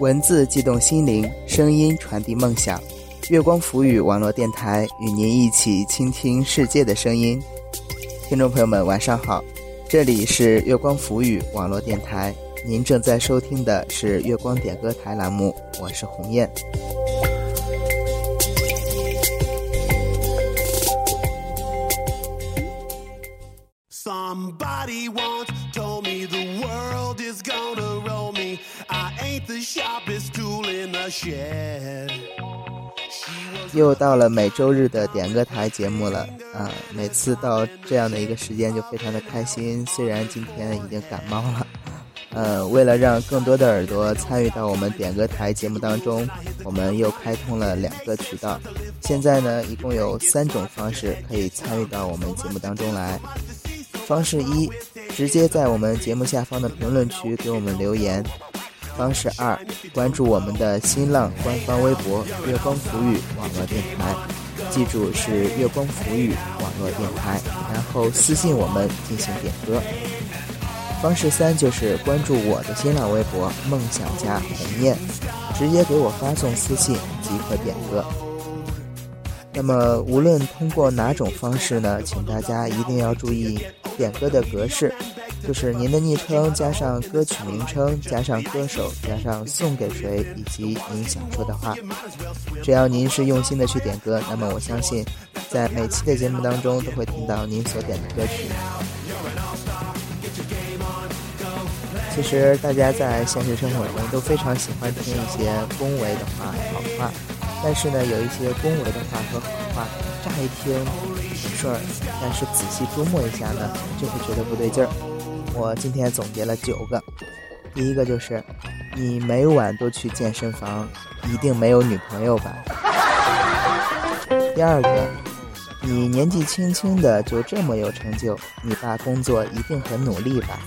文字悸动心灵，声音传递梦想。月光浮语网络电台与您一起倾听世界的声音。听众朋友们，晚上好，这里是月光浮语网络电台，您正在收听的是月光点歌台栏目，我是鸿雁。又到了每周日的点歌台节目了啊！每次到这样的一个时间就非常的开心。虽然今天已经感冒了，呃，为了让更多的耳朵参与到我们点歌台节目当中，我们又开通了两个渠道。现在呢，一共有三种方式可以参与到我们节目当中来。方式一，直接在我们节目下方的评论区给我们留言。方式二，关注我们的新浪官方微博“月光浮语网络电台”，记住是“月光浮语网络电台”，然后私信我们进行点歌。方式三就是关注我的新浪微博“梦想家红艳”，直接给我发送私信即可点歌。那么无论通过哪种方式呢，请大家一定要注意。点歌的格式，就是您的昵称加上歌曲名称加上歌手加上送给谁以及您想说的话。只要您是用心的去点歌，那么我相信，在每期的节目当中都会听到您所点的歌曲。其实大家在现实生活中都非常喜欢听一些恭维的话、好话，但是呢，有一些恭维的话和好话，乍一听。很顺，但是仔细琢磨一下呢，就会觉得不对劲儿。我今天总结了九个，第一个就是，你每晚都去健身房，一定没有女朋友吧？第二个，你年纪轻轻的就这么有成就，你爸工作一定很努力吧？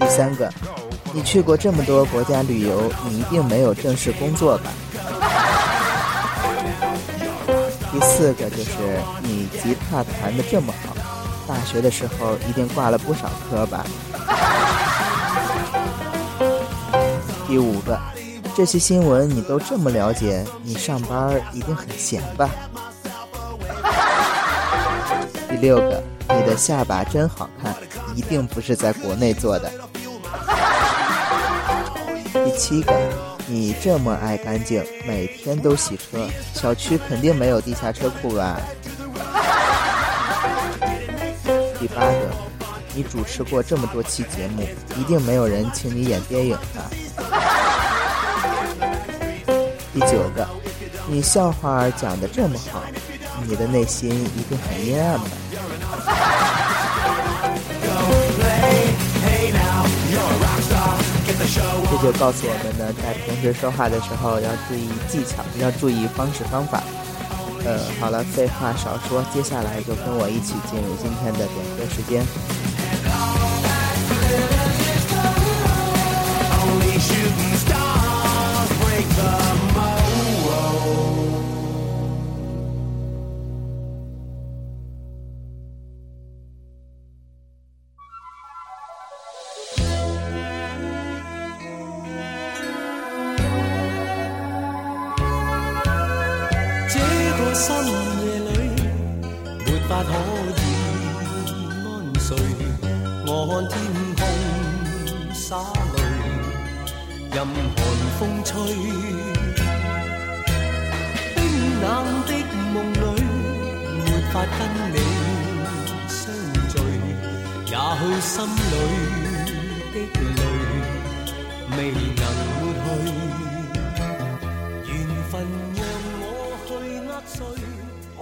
第三个，你去过这么多国家旅游，你一定没有正式工作吧？第四个就是你吉他弹的这么好，大学的时候一定挂了不少科吧？第五个，这些新闻你都这么了解，你上班一定很闲吧？第六个，你的下巴真好看，一定不是在国内做的。第七个。你这么爱干净，每天都洗车，小区肯定没有地下车库吧？第八个，你主持过这么多期节目，一定没有人请你演电影吧？第九个，你笑话讲的这么好，你的内心一定很阴暗吧？这就告诉我们呢，在平时说话的时候要注意技巧，要注意方式方法。呃，好了，废话少说，接下来就跟我一起进入今天的点歌时间。深夜里，没法可以安睡。我看天空洒泪，任寒风吹。冰冷的梦里，没法跟你相聚。也许心里的泪未。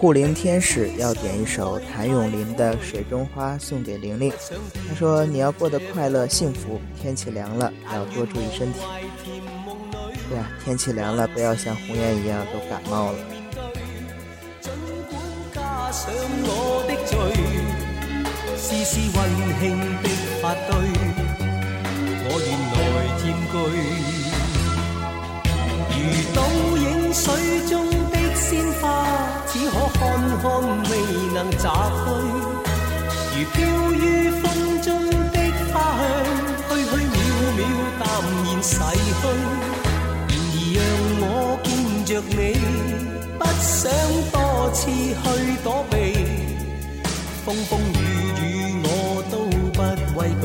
护林天使要点一首谭咏麟的《水中花》送给玲玲。他说：“你要过得快乐幸福，天气凉了要多注意身体。对呀，天气凉了，不要像红颜一样都感冒了。”鲜花只可看看未能摘去。如飘于风中的花香虚虚渺渺淡然逝去。然而让我见着你不想多次去躲避。风风雨雨我都不畏惧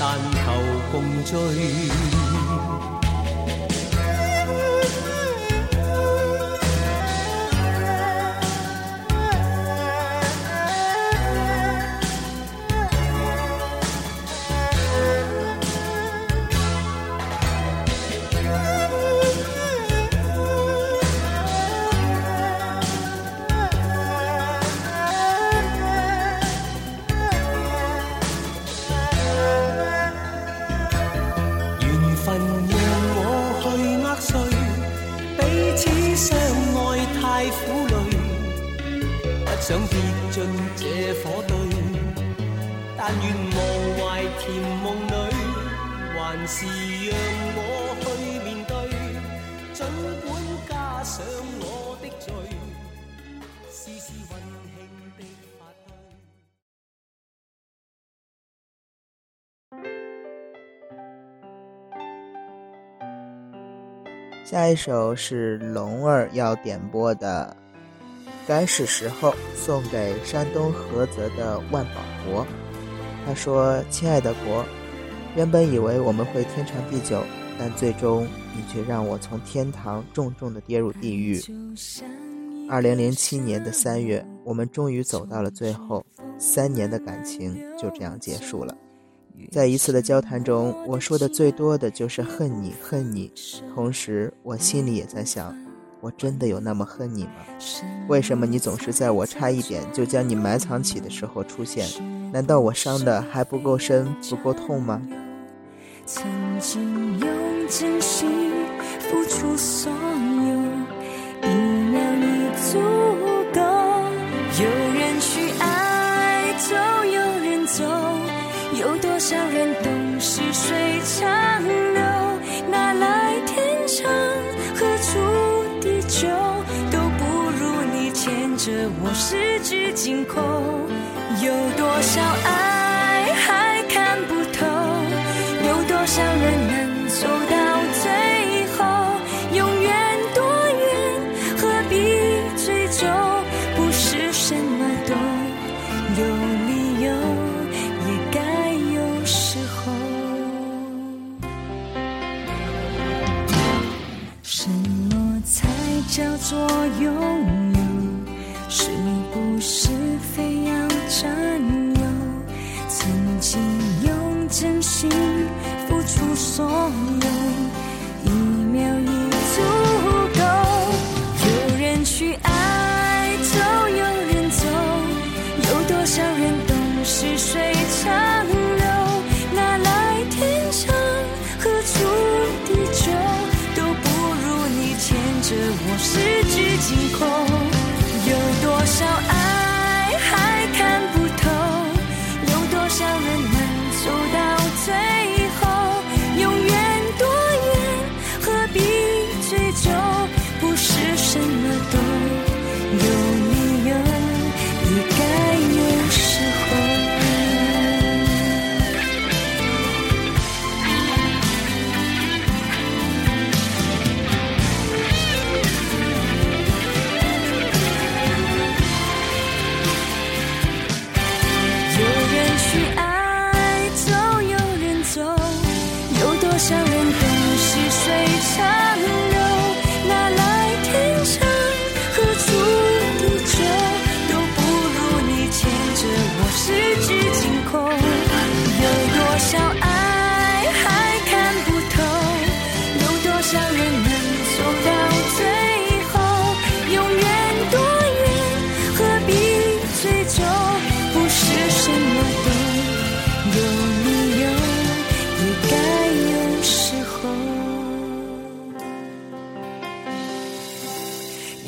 但求共醉想跌进这火堆，但愿无怀甜梦里，还是让我去面对。尽管加上我的罪，丝丝温馨的发堆。下一首是龙儿要点播的。该是时候送给山东菏泽的万宝国。他说：“亲爱的国，原本以为我们会天长地久，但最终你却让我从天堂重重的跌入地狱。”二零零七年的三月，我们终于走到了最后，三年的感情就这样结束了。在一次的交谈中，我说的最多的就是恨你，恨你。同时，我心里也在想。我真的有那么恨你吗？为什么你总是在我差一点就将你埋藏起的时候出现？难道我伤的还不够深、不够痛吗？曾经用真心付出所有，一秒已足够。有人去爱，就有人走，有多少人着我十指紧扣，有多少爱？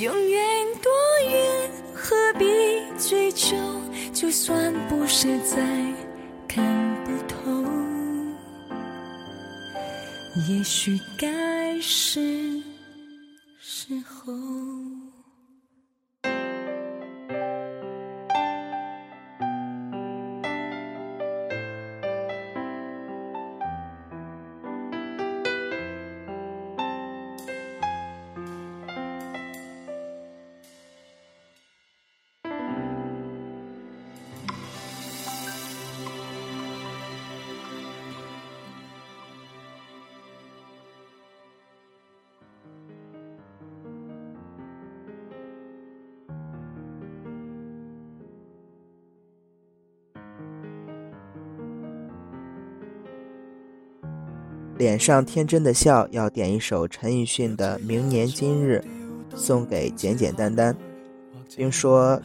永远多远，何必追求？就算不实在，看不透。也许该是。脸上天真的笑，要点一首陈奕迅的《明年今日》，送给简简单单，并说，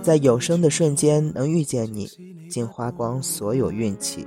在有生的瞬间能遇见你，竟花光所有运气。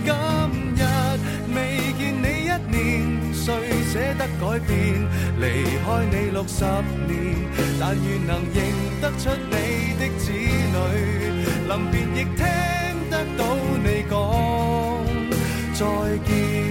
舍得改变？离开你六十年，但愿能认得出你的子女。临别亦听得到你讲再见。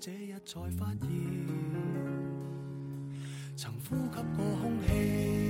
这日才发现。曾呼吸过空气。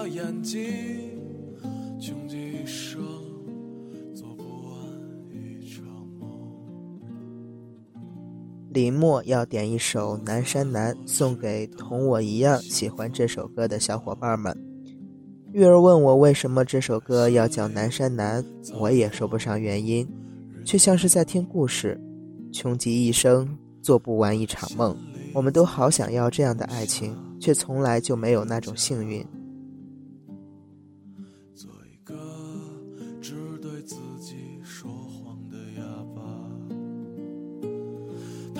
林默要点一首《南山南》，送给同我一样喜欢这首歌的小伙伴们。玉儿问我为什么这首歌要叫《南山南》，我也说不上原因，却像是在听故事。穷极一生做不完一场梦，我们都好想要这样的爱情，却从来就没有那种幸运。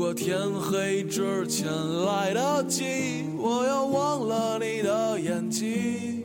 如果天黑之前来得及，我要忘了你的眼睛，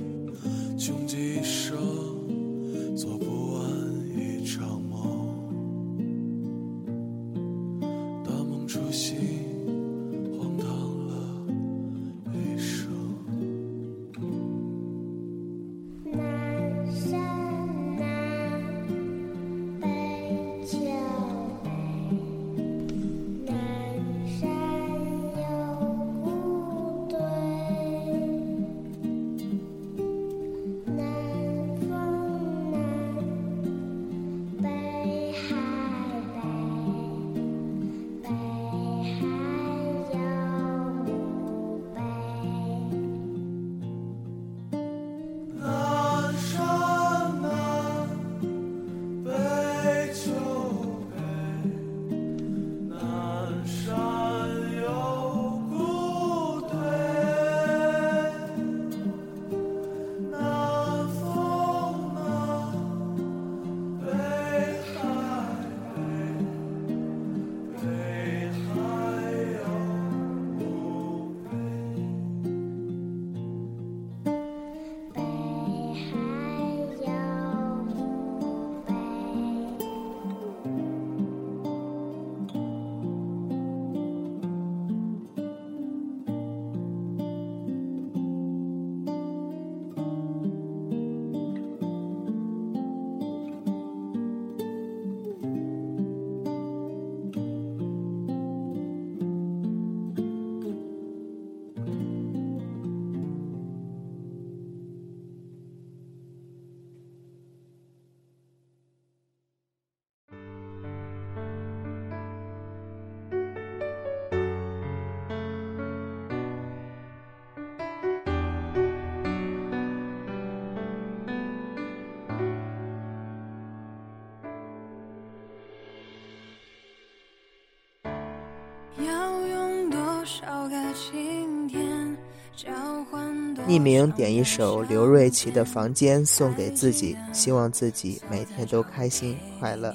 匿名点一首刘瑞琦的《房间》送给自己，希望自己每天都开心快乐。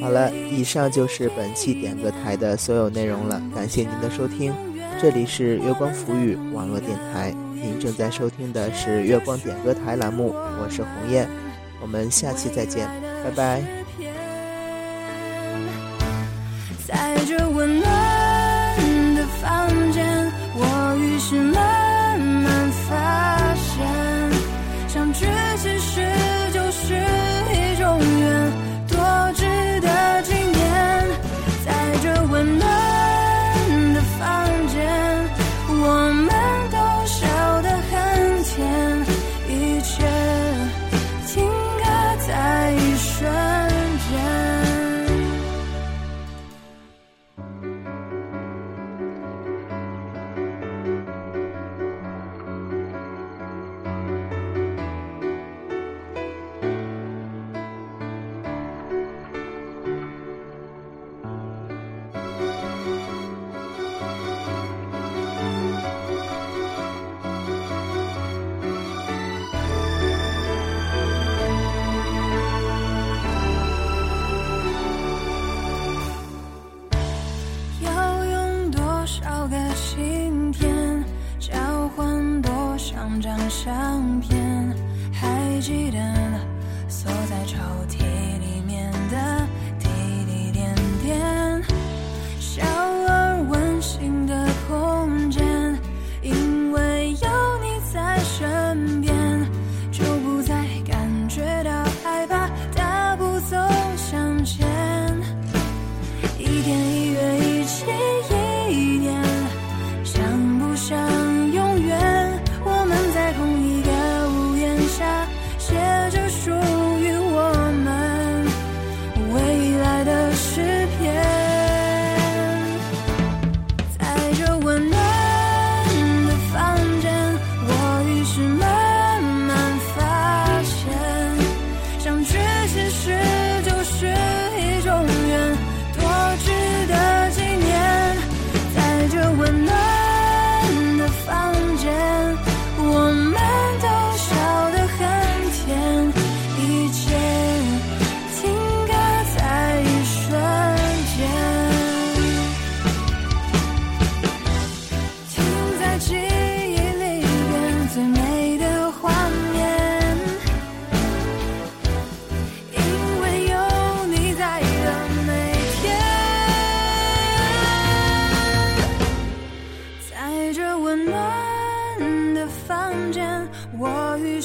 好了，以上就是本期点歌台的所有内容了，感谢您的收听。这里是月光浮语网络电台，您正在收听的是月光点歌台栏目，我是鸿雁，我们下期再见，拜拜。记得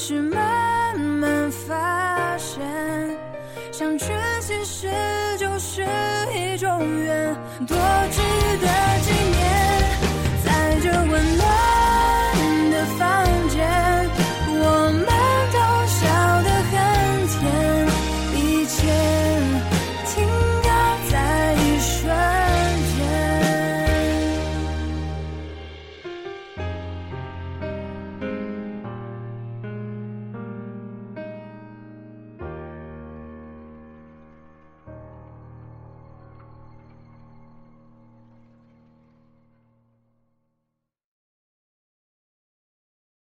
是慢慢发现相聚其实就是一种缘多值得。